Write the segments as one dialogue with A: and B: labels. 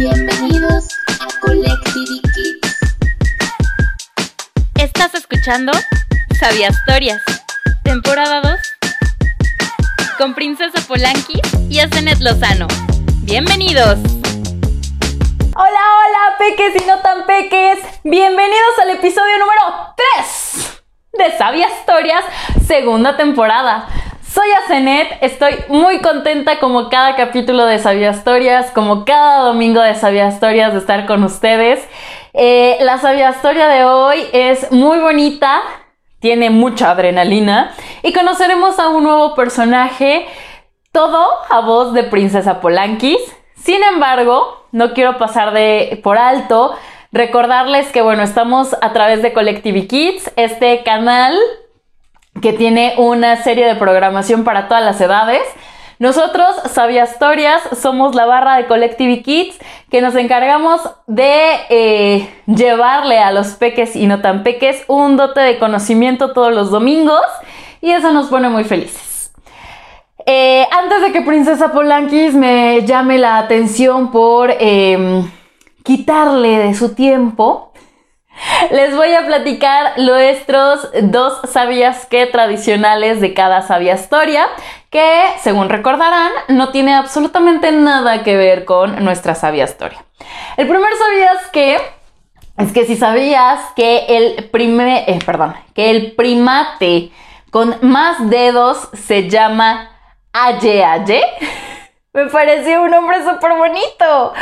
A: Bienvenidos a Collective Kids.
B: Estás escuchando Sabia Historias, temporada 2, con Princesa Polanqui y Azenet Lozano. Bienvenidos.
C: Hola, hola, peques y no tan peques. Bienvenidos al episodio número 3 de Sabia Historias, segunda temporada. Soy Azenet, estoy muy contenta como cada capítulo de Sabia Historias, como cada domingo de Sabia Historias de estar con ustedes. Eh, la Sabia Historia de hoy es muy bonita, tiene mucha adrenalina y conoceremos a un nuevo personaje, todo a voz de Princesa Polanquis. Sin embargo, no quiero pasar de por alto recordarles que bueno, estamos a través de Collective Kids, este canal que tiene una serie de programación para todas las edades. Nosotros, Sabia Historias, somos la barra de Collective Kids que nos encargamos de eh, llevarle a los peques y no tan peques un dote de conocimiento todos los domingos y eso nos pone muy felices. Eh, antes de que Princesa Polanquis me llame la atención por em, quitarle de su tiempo, les voy a platicar nuestros dos sabías que tradicionales de cada sabia historia, que según recordarán no tiene absolutamente nada que ver con nuestra sabia historia. El primer sabías que es que si sabías que el primer, eh, perdón, que el primate con más dedos se llama Aye Aye. Me pareció un nombre súper bonito.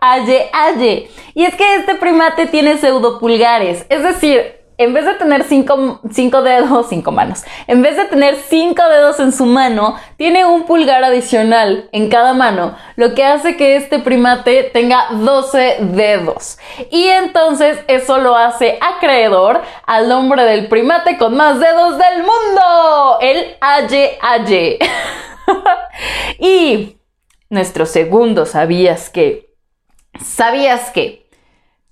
C: Aye, aye. Y es que este primate tiene pseudopulgares. Es decir, en vez de tener cinco, cinco, dedos, cinco manos, en vez de tener cinco dedos en su mano, tiene un pulgar adicional en cada mano, lo que hace que este primate tenga 12 dedos. Y entonces eso lo hace acreedor al nombre del primate con más dedos del mundo, el Aye Aye. y nuestro segundo, ¿sabías que? ¿Sabías que?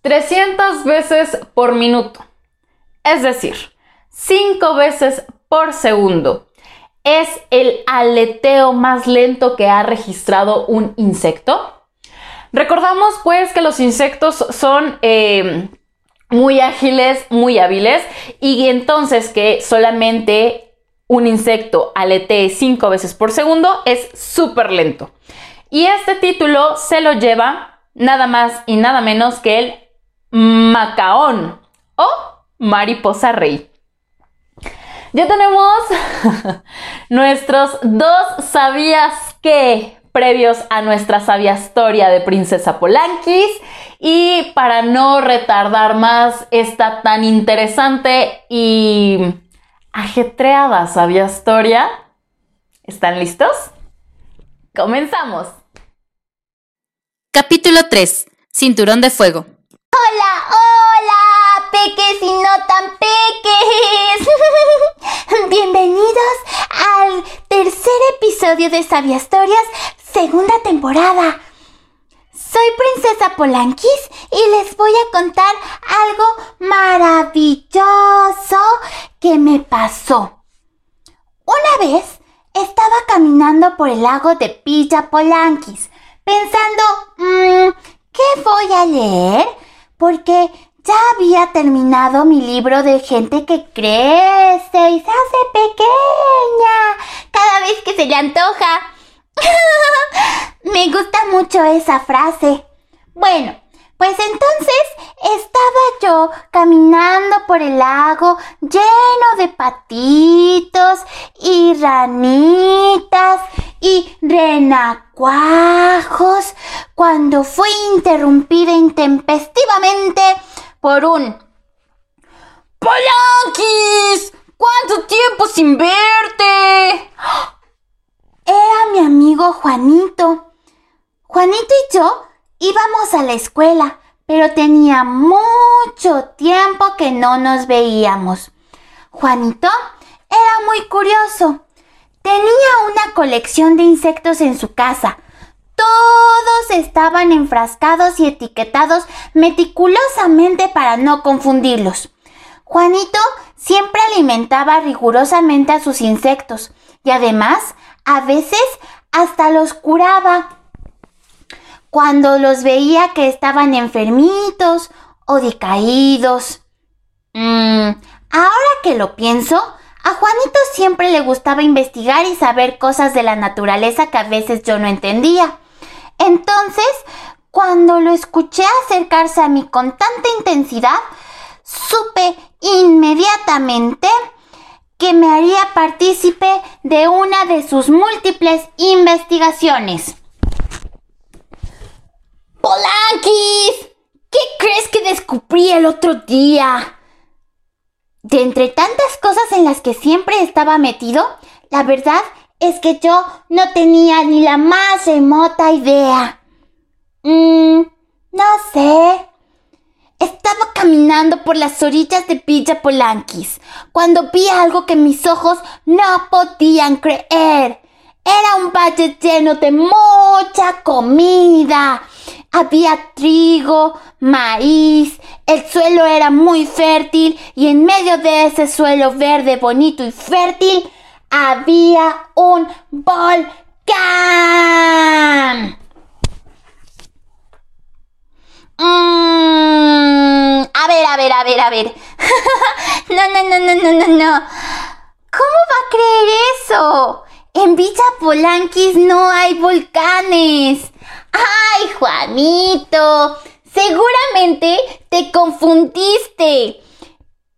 C: 300 veces por minuto, es decir, 5 veces por segundo, es el aleteo más lento que ha registrado un insecto. Recordamos pues que los insectos son eh, muy ágiles, muy hábiles y entonces que solamente un insecto aletee 5 veces por segundo es súper lento. Y este título se lo lleva nada más y nada menos que el macaón o mariposa rey. Ya tenemos nuestros dos sabías que previos a nuestra sabia historia de Princesa Polanquis y para no retardar más esta tan interesante y ajetreada sabia historia, ¿están listos? Comenzamos.
B: Capítulo 3. Cinturón de fuego.
D: Hola, hola, peques y no tan peques. Bienvenidos al tercer episodio de Sabia Historias, segunda temporada. Soy Princesa Polanquis y les voy a contar algo maravilloso que me pasó. Una vez estaba caminando por el lago de Pilla Polanquis, pensando, mmm, ¿qué voy a leer? Porque ya había terminado mi libro de gente que crece y se hace pequeña cada vez que se le antoja. Me gusta mucho esa frase. Bueno, pues entonces estaba yo caminando por el lago lleno de patitos y ranitas y renacuajos cuando fui interrumpida intempestivamente por un ¡Polanquis! ¿Cuánto tiempo sin verte? Era mi amigo Juanito. Juanito y yo Íbamos a la escuela, pero tenía mucho tiempo que no nos veíamos. Juanito era muy curioso. Tenía una colección de insectos en su casa. Todos estaban enfrascados y etiquetados meticulosamente para no confundirlos. Juanito siempre alimentaba rigurosamente a sus insectos y además a veces hasta los curaba
C: cuando los veía que estaban enfermitos o decaídos. Mm, ahora que lo pienso, a Juanito siempre le gustaba investigar y saber cosas de la naturaleza que a veces yo no entendía. Entonces, cuando lo escuché acercarse a mí con tanta intensidad, supe inmediatamente que me haría partícipe de una de sus múltiples investigaciones. ¡Polanquis! ¿Qué crees que descubrí el otro día? De entre tantas cosas en las que siempre estaba metido, la verdad es que yo no tenía ni la más remota idea. Mmm, no sé. Estaba caminando por las orillas de Villa Polanquis cuando vi algo que mis ojos no podían creer. Era un valle lleno de mucha comida. Había trigo, maíz, el suelo era muy fértil y en medio de ese suelo verde, bonito y fértil había un volcán. Mm, a ver, a ver, a ver, a ver. no, no, no, no, no, no, no. ¿Cómo va a creer eso? En Villa Polanquis no hay volcanes. ¡Ay, Juanito! Seguramente te confundiste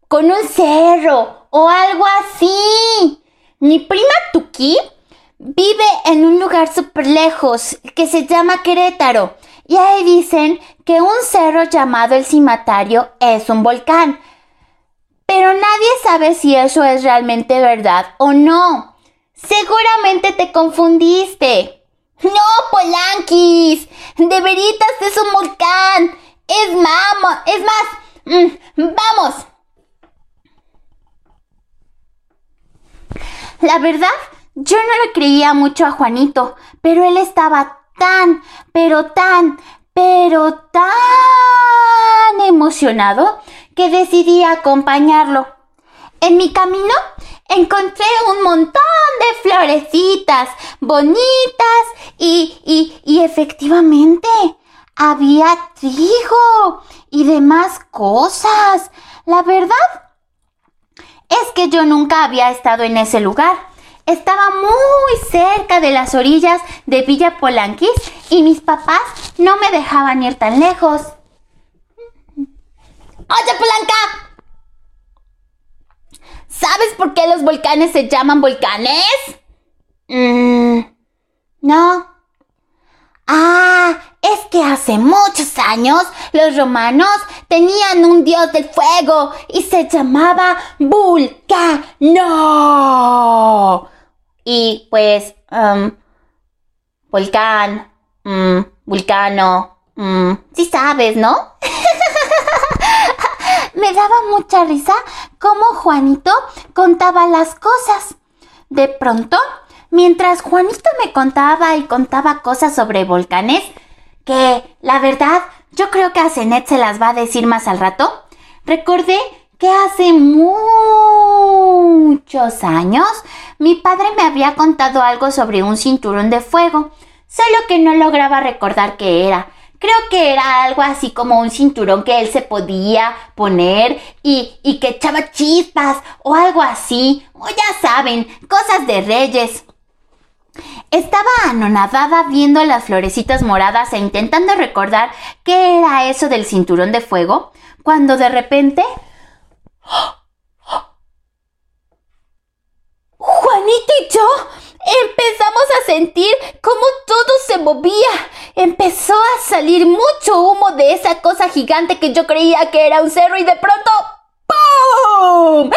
C: con un cerro o algo así. Mi prima Tuki vive en un lugar súper lejos que se llama Querétaro. Y ahí dicen que un cerro llamado el Cimatario es un volcán. Pero nadie sabe si eso es realmente verdad o no. Seguramente te confundiste. No, Polanquis. De veritas es un volcán. Es mamo. Es más. Mm, vamos. La verdad, yo no le creía mucho a Juanito, pero él estaba tan, pero tan, pero tan emocionado que decidí acompañarlo. En mi camino encontré un montón de florecitas bonitas y, y, y efectivamente había trigo y demás cosas. La verdad es que yo nunca había estado en ese lugar. Estaba muy cerca de las orillas de Villa Polanquis y mis papás no me dejaban ir tan lejos. ¡Oye, Polanca! ¿Sabes por qué los volcanes se llaman volcanes? Mmm. no. Ah, es que hace muchos años los romanos tenían un dios del fuego y se llamaba Vulcano. Y pues, um, volcán, um, vulcano, um, sí sabes, ¿no? Me daba mucha risa cómo Juanito contaba las cosas. De pronto, mientras Juanito me contaba y contaba cosas sobre volcanes, que la verdad yo creo que a Zenet se las va a decir más al rato, recordé que hace muchos años mi padre me había contado algo sobre un cinturón de fuego, solo que no lograba recordar qué era. Creo que era algo así como un cinturón que él se podía poner y, y que echaba chispas o algo así. O ya saben, cosas de reyes. Estaba anonadada viendo las florecitas moradas e intentando recordar qué era eso del cinturón de fuego, cuando de repente... Juanita y yo empezamos a sentir cómo todo se movía. Empezó a salir mucho humo de esa cosa gigante que yo creía que era un cerro y de pronto ¡Pum!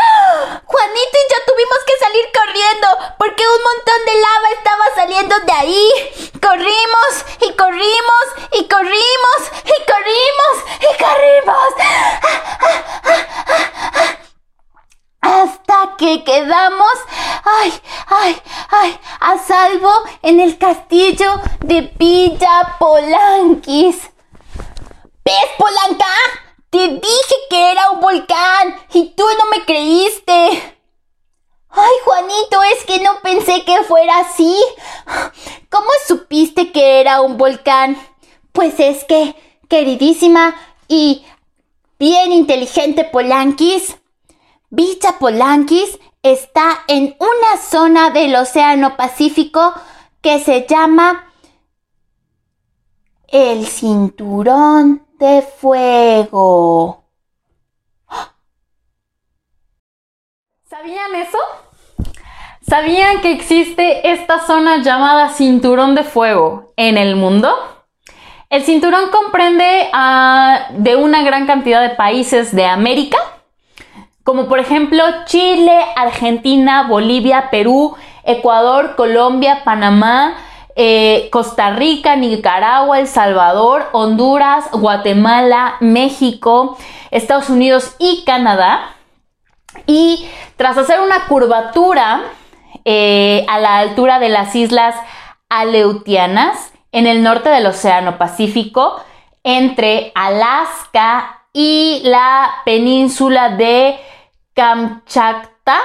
C: Juanito y yo tuvimos que salir corriendo porque un montón de lava estaba saliendo de ahí. Corrimos y corrimos y corrimos y corrimos y corrimos. Hasta que quedamos, ay, ay, ay, a salvo en el castillo de Villa Polanquis. ¿Ves, Polanca? Te dije que era un volcán y tú no me creíste. Ay, Juanito, es que no pensé que fuera así. ¿Cómo supiste que era un volcán?
D: Pues es que, queridísima y bien inteligente Polanquis, Bicha Polanquis está en una zona del Océano Pacífico que se llama el cinturón de fuego.
C: ¿Sabían eso? ¿Sabían que existe esta zona llamada cinturón de fuego en el mundo? El cinturón comprende ah, de una gran cantidad de países de América, como por ejemplo Chile, Argentina, Bolivia, Perú, Ecuador, Colombia, Panamá, eh, Costa Rica, Nicaragua, El Salvador, Honduras, Guatemala, México, Estados Unidos y Canadá. Y tras hacer una curvatura eh, a la altura de las islas Aleutianas, en el norte del Océano Pacífico, entre Alaska y la península de Kamchatka,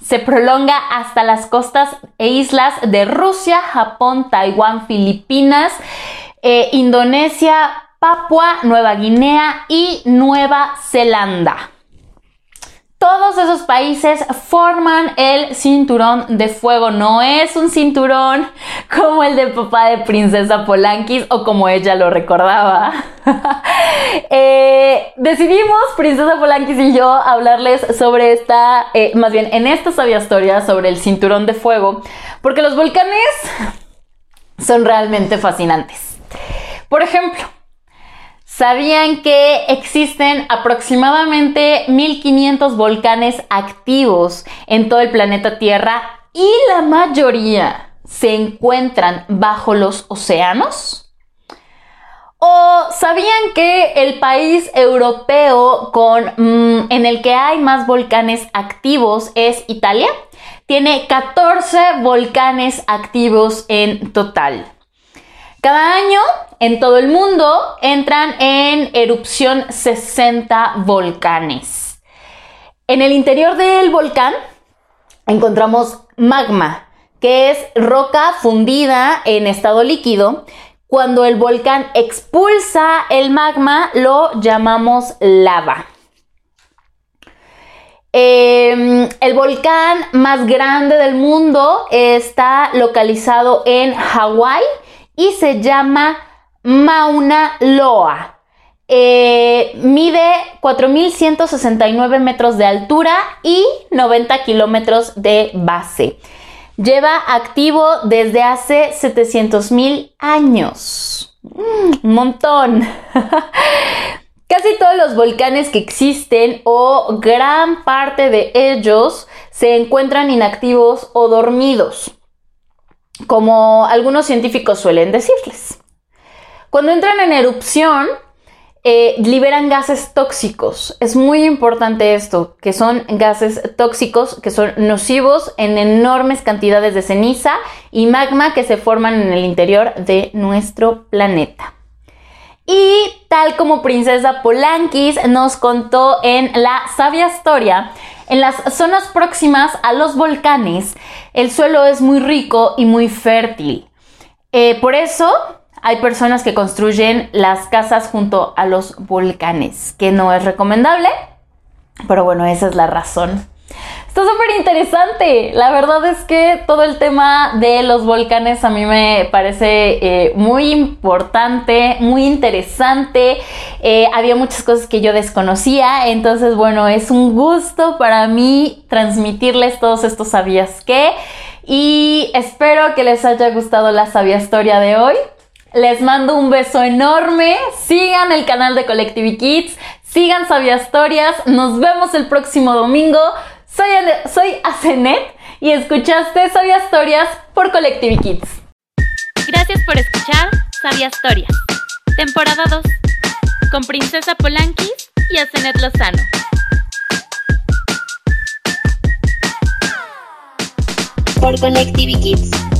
C: se prolonga hasta las costas e islas de Rusia, Japón, Taiwán, Filipinas, eh, Indonesia, Papua, Nueva Guinea y Nueva Zelanda. Todos esos países forman el cinturón de fuego. No es un cinturón como el de papá de Princesa Polankis o como ella lo recordaba. Eh, decidimos, Princesa Polankis y yo, hablarles sobre esta, eh, más bien en esta sabia historia sobre el cinturón de fuego, porque los volcanes son realmente fascinantes. Por ejemplo, ¿Sabían que existen aproximadamente 1500 volcanes activos en todo el planeta Tierra y la mayoría se encuentran bajo los océanos? ¿O sabían que el país europeo con, mm, en el que hay más volcanes activos es Italia? Tiene 14 volcanes activos en total. Cada año en todo el mundo entran en erupción 60 volcanes. En el interior del volcán encontramos magma, que es roca fundida en estado líquido. Cuando el volcán expulsa el magma lo llamamos lava. Em, el volcán más grande del mundo está localizado en Hawái y se llama Mauna Loa. Eh, mide 4.169 metros de altura y 90 kilómetros de base. Lleva activo desde hace 700.000 años. Mm, un montón. Casi todos los volcanes que existen o gran parte de ellos se encuentran inactivos o dormidos como algunos científicos suelen decirles. Cuando entran en erupción, eh, liberan gases tóxicos. Es muy importante esto, que son gases tóxicos, que son nocivos en enormes cantidades de ceniza y magma que se forman en el interior de nuestro planeta. Y tal como Princesa Polankis nos contó en la sabia historia, en las zonas próximas a los volcanes, el suelo es muy rico y muy fértil. Eh, por eso hay personas que construyen las casas junto a los volcanes, que no es recomendable, pero bueno, esa es la razón. Está súper interesante. La verdad es que todo el tema de los volcanes a mí me parece eh, muy importante, muy interesante. Eh, había muchas cosas que yo desconocía. Entonces, bueno, es un gusto para mí transmitirles todos estos sabías que. Y espero que les haya gustado la sabia historia de hoy. Les mando un beso enorme. Sigan el canal de Collective Kids. Sigan Sabia Historias. Nos vemos el próximo domingo. Soy, soy Asenet y escuchaste Sabia Historias por Collective Kids.
B: Gracias por escuchar Sabia Historias, temporada 2, con Princesa Polanqui y Asenet Lozano.
A: Por Collective Kids.